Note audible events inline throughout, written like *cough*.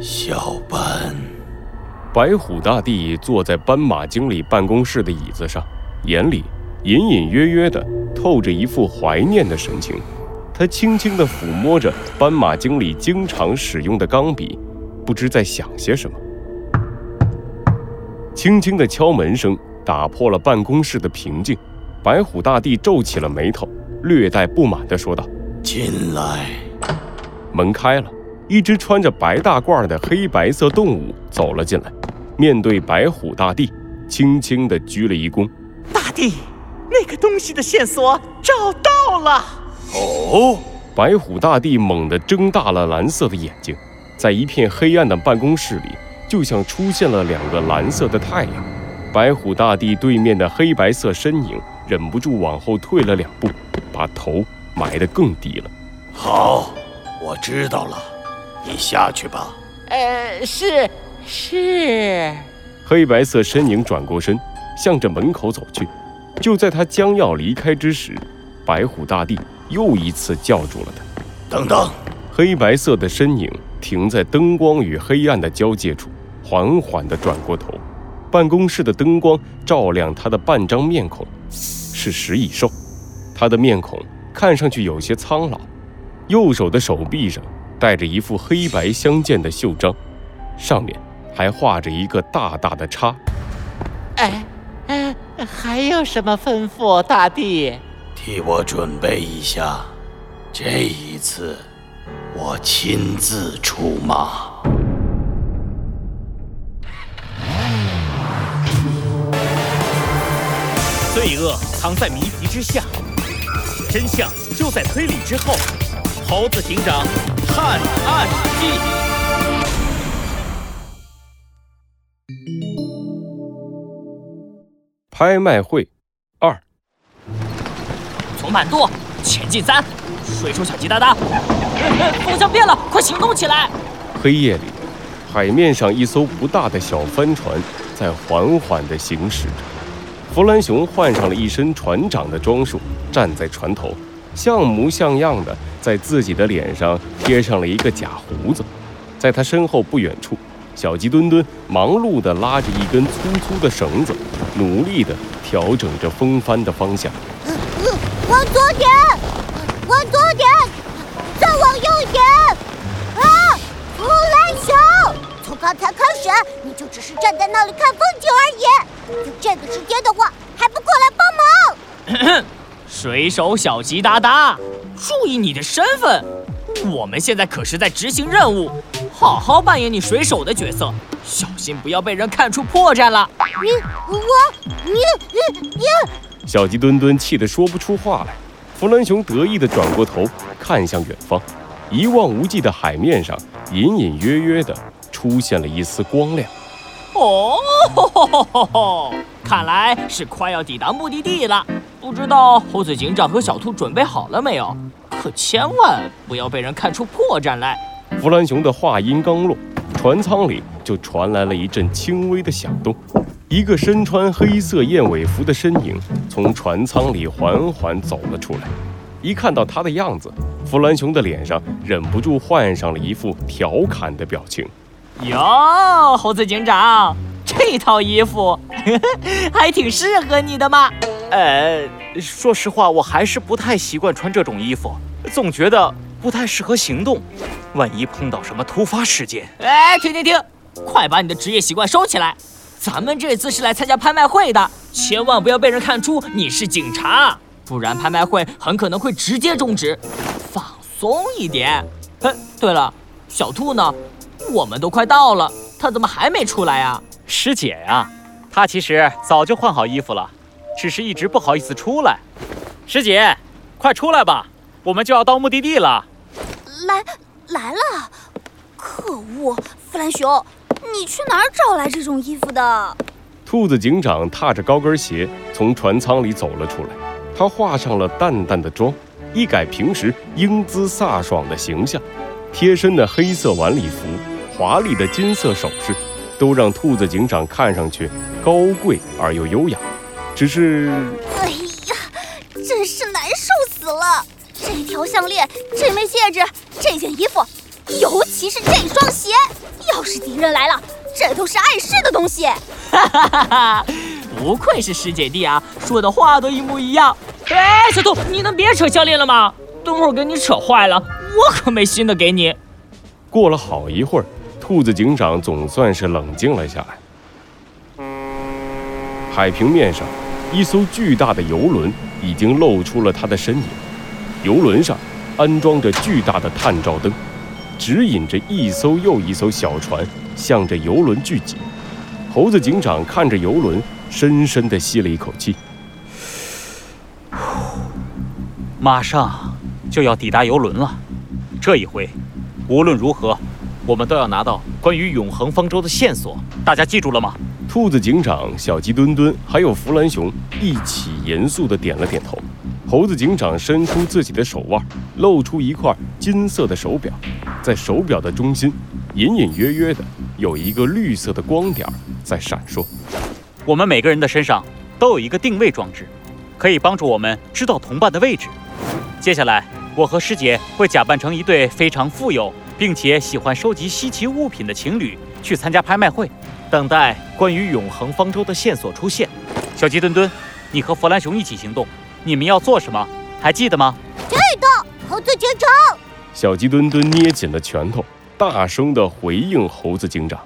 小班。白虎大帝坐在斑马经理办公室的椅子上，眼里隐隐约约的透着一副怀念的神情。他轻轻地抚摸着斑马经理经常使用的钢笔，不知在想些什么。轻轻的敲门声打破了办公室的平静。白虎大帝皱起了眉头，略带不满地说道：“进来。”门开了，一只穿着白大褂的黑白色动物走了进来。面对白虎大帝，轻轻地鞠了一躬。大帝，那个东西的线索找到了。哦！白虎大帝猛地睁大了蓝色的眼睛，在一片黑暗的办公室里，就像出现了两个蓝色的太阳。白虎大帝对面的黑白色身影忍不住往后退了两步，把头埋得更低了。好，我知道了，你下去吧。呃，是。是，黑白色身影转过身，向着门口走去。就在他将要离开之时，白虎大帝又一次叫住了他。等等！黑白色的身影停在灯光与黑暗的交界处，缓缓地转过头。办公室的灯光照亮他的半张面孔，是食蚁兽。他的面孔看上去有些苍老，右手的手臂上戴着一副黑白相间的袖章，上面。还画着一个大大的叉。哎，哎，还有什么吩咐，大帝？替我准备一下，这一次我亲自出马。罪恶藏在谜题之下，真相就在推理之后。猴子警长探案记。拍卖会二，从满渡前进三，水手小鸡哒哒，*laughs* 风向变了，快行动起来！黑夜里，海面上一艘不大的小帆船在缓缓地行驶着。弗兰熊换上了一身船长的装束，站在船头，像模像样的在自己的脸上贴上了一个假胡子。在他身后不远处。小鸡墩墩忙碌地拉着一根粗粗的绳子，努力地调整着风帆的方向。往左点，往左点，再往右点。啊，弗兰熊，从刚才开始你就只是站在那里看风景而已。有这个时间的话，还不过来帮忙？*laughs* 水手小吉哒哒，注意你的身份，我们现在可是在执行任务。好好扮演你水手的角色，小心不要被人看出破绽了。你我你你你！小鸡墩墩气得说不出话来。弗兰熊得意地转过头看向远方，一望无际的海面上隐隐约约的出现了一丝光亮。哦，*laughs* 看来是快要抵达目的地了。不知道猴子警长和小兔准备好了没有？可千万不要被人看出破绽来。弗兰熊的话音刚落，船舱里就传来了一阵轻微的响动。一个身穿黑色燕尾服的身影从船舱里缓缓走了出来。一看到他的样子，弗兰熊的脸上忍不住换上了一副调侃的表情。哟，猴子警长，这套衣服 *laughs* 还挺适合你的嘛。呃，说实话，我还是不太习惯穿这种衣服，总觉得不太适合行动。万一碰到什么突发事件，哎，停停停，快把你的职业习惯收起来！咱们这次是来参加拍卖会的，千万不要被人看出你是警察，不然拍卖会很可能会直接终止。放松一点。哎，对了，小兔呢？我们都快到了，他怎么还没出来啊？师姐呀，她其实早就换好衣服了，只是一直不好意思出来。师姐，快出来吧，我们就要到目的地了。来。来了，可恶！弗兰熊，你去哪儿找来这种衣服的？兔子警长踏着高跟鞋从船舱里走了出来，他化上了淡淡的妆，一改平时英姿飒爽的形象。贴身的黑色晚礼服，华丽的金色首饰，都让兔子警长看上去高贵而又优雅。只是，哎呀，真是难受死了！这条项链，这枚戒指，这件衣服，尤其是这双鞋，要是敌人来了，这都是碍事的东西。哈哈哈哈！不愧是师姐弟啊，说的话都一模一样。哎，小兔，你能别扯项链了吗？等会儿给你扯坏了，我可没新的给你。过了好一会儿，兔子警长总算是冷静了下来。海平面上，一艘巨大的游轮已经露出了它的身影。游轮上安装着巨大的探照灯，指引着一艘又一艘小船向着游轮聚集。猴子警长看着游轮，深深地吸了一口气。马上就要抵达游轮了，这一回，无论如何，我们都要拿到关于永恒方舟的线索。大家记住了吗？兔子警长、小鸡墩墩还有弗兰熊一起严肃地点了点头。猴子警长伸出自己的手腕，露出一块金色的手表，在手表的中心，隐隐约约的有一个绿色的光点在闪烁。我们每个人的身上都有一个定位装置，可以帮助我们知道同伴的位置。接下来，我和师姐会假扮成一对非常富有并且喜欢收集稀奇物品的情侣，去参加拍卖会，等待关于永恒方舟的线索出现。小鸡墩墩，你和弗兰熊一起行动。你们要做什么？还记得吗？记得，猴子警长。小鸡墩墩捏紧了拳头，大声地回应猴子警长：“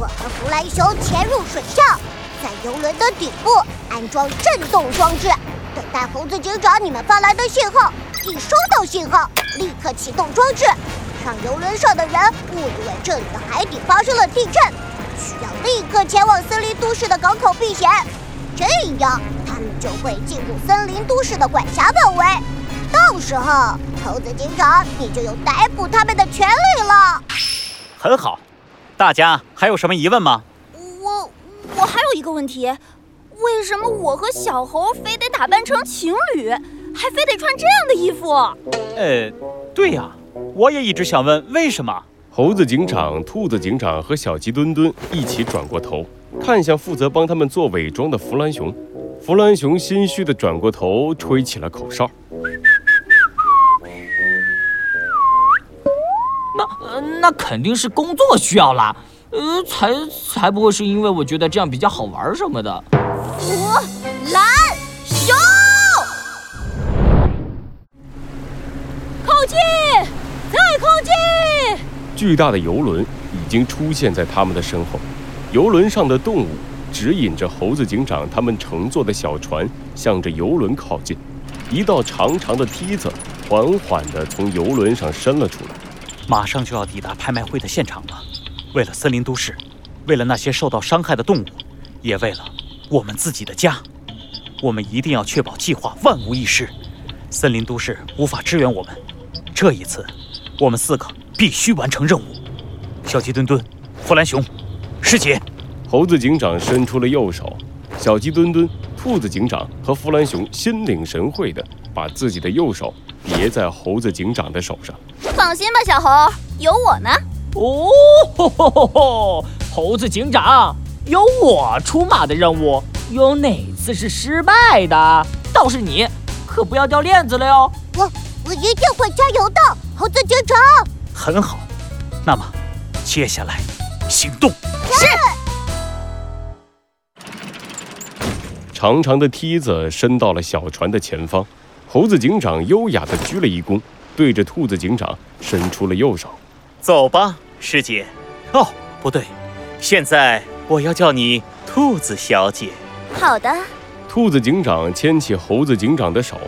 我和弗兰熊潜入水上，在游轮的底部安装震动装置，等待猴子警长你们发来的信号。一收到信号，立刻启动装置，让游轮上的人误以为这里的海底发生了地震，需要立刻前往森林都市的港口避险。这样。”他们就会进入森林都市的管辖范围，到时候猴子警长你就有逮捕他们的权利了。很好，大家还有什么疑问吗？我我还有一个问题，为什么我和小猴非得打扮成情侣，还非得穿这样的衣服？呃，对呀，我也一直想问为什么。猴子警长、兔子警长和小鸡墩墩一起转过头，看向负责帮他们做伪装的弗兰熊。弗兰熊心虚地转过头，吹起了口哨。那那肯定是工作需要啦，呃，才才不会是因为我觉得这样比较好玩什么的。弗巨大的游轮已经出现在他们的身后，游轮上的动物。指引着猴子警长他们乘坐的小船向着游轮靠近，一道长长的梯子缓缓地从游轮上伸了出来。马上就要抵达拍卖会的现场了，为了森林都市，为了那些受到伤害的动物，也为了我们自己的家，我们一定要确保计划万无一失。森林都市无法支援我们，这一次，我们四个必须完成任务。小鸡墩墩、弗兰熊、师姐。猴子警长伸出了右手，小鸡墩墩、兔子警长和弗兰熊心领神会的把自己的右手别在猴子警长的手上。放心吧，小猴，有我呢。哦，吼吼吼吼！猴子警长，有我出马的任务，有哪次是失败的？倒是你，可不要掉链子了哟。我我一定会加油的，猴子警长。很好，那么接下来行动。是。长长的梯子伸到了小船的前方，猴子警长优雅地鞠了一躬，对着兔子警长伸出了右手。走吧，师姐。哦，不对，现在我要叫你兔子小姐。好的。兔子警长牵起猴子警长的手，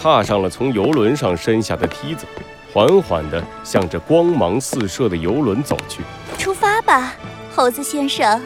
踏上了从游轮上伸下的梯子，缓缓地向着光芒四射的游轮走去。出发吧，猴子先生。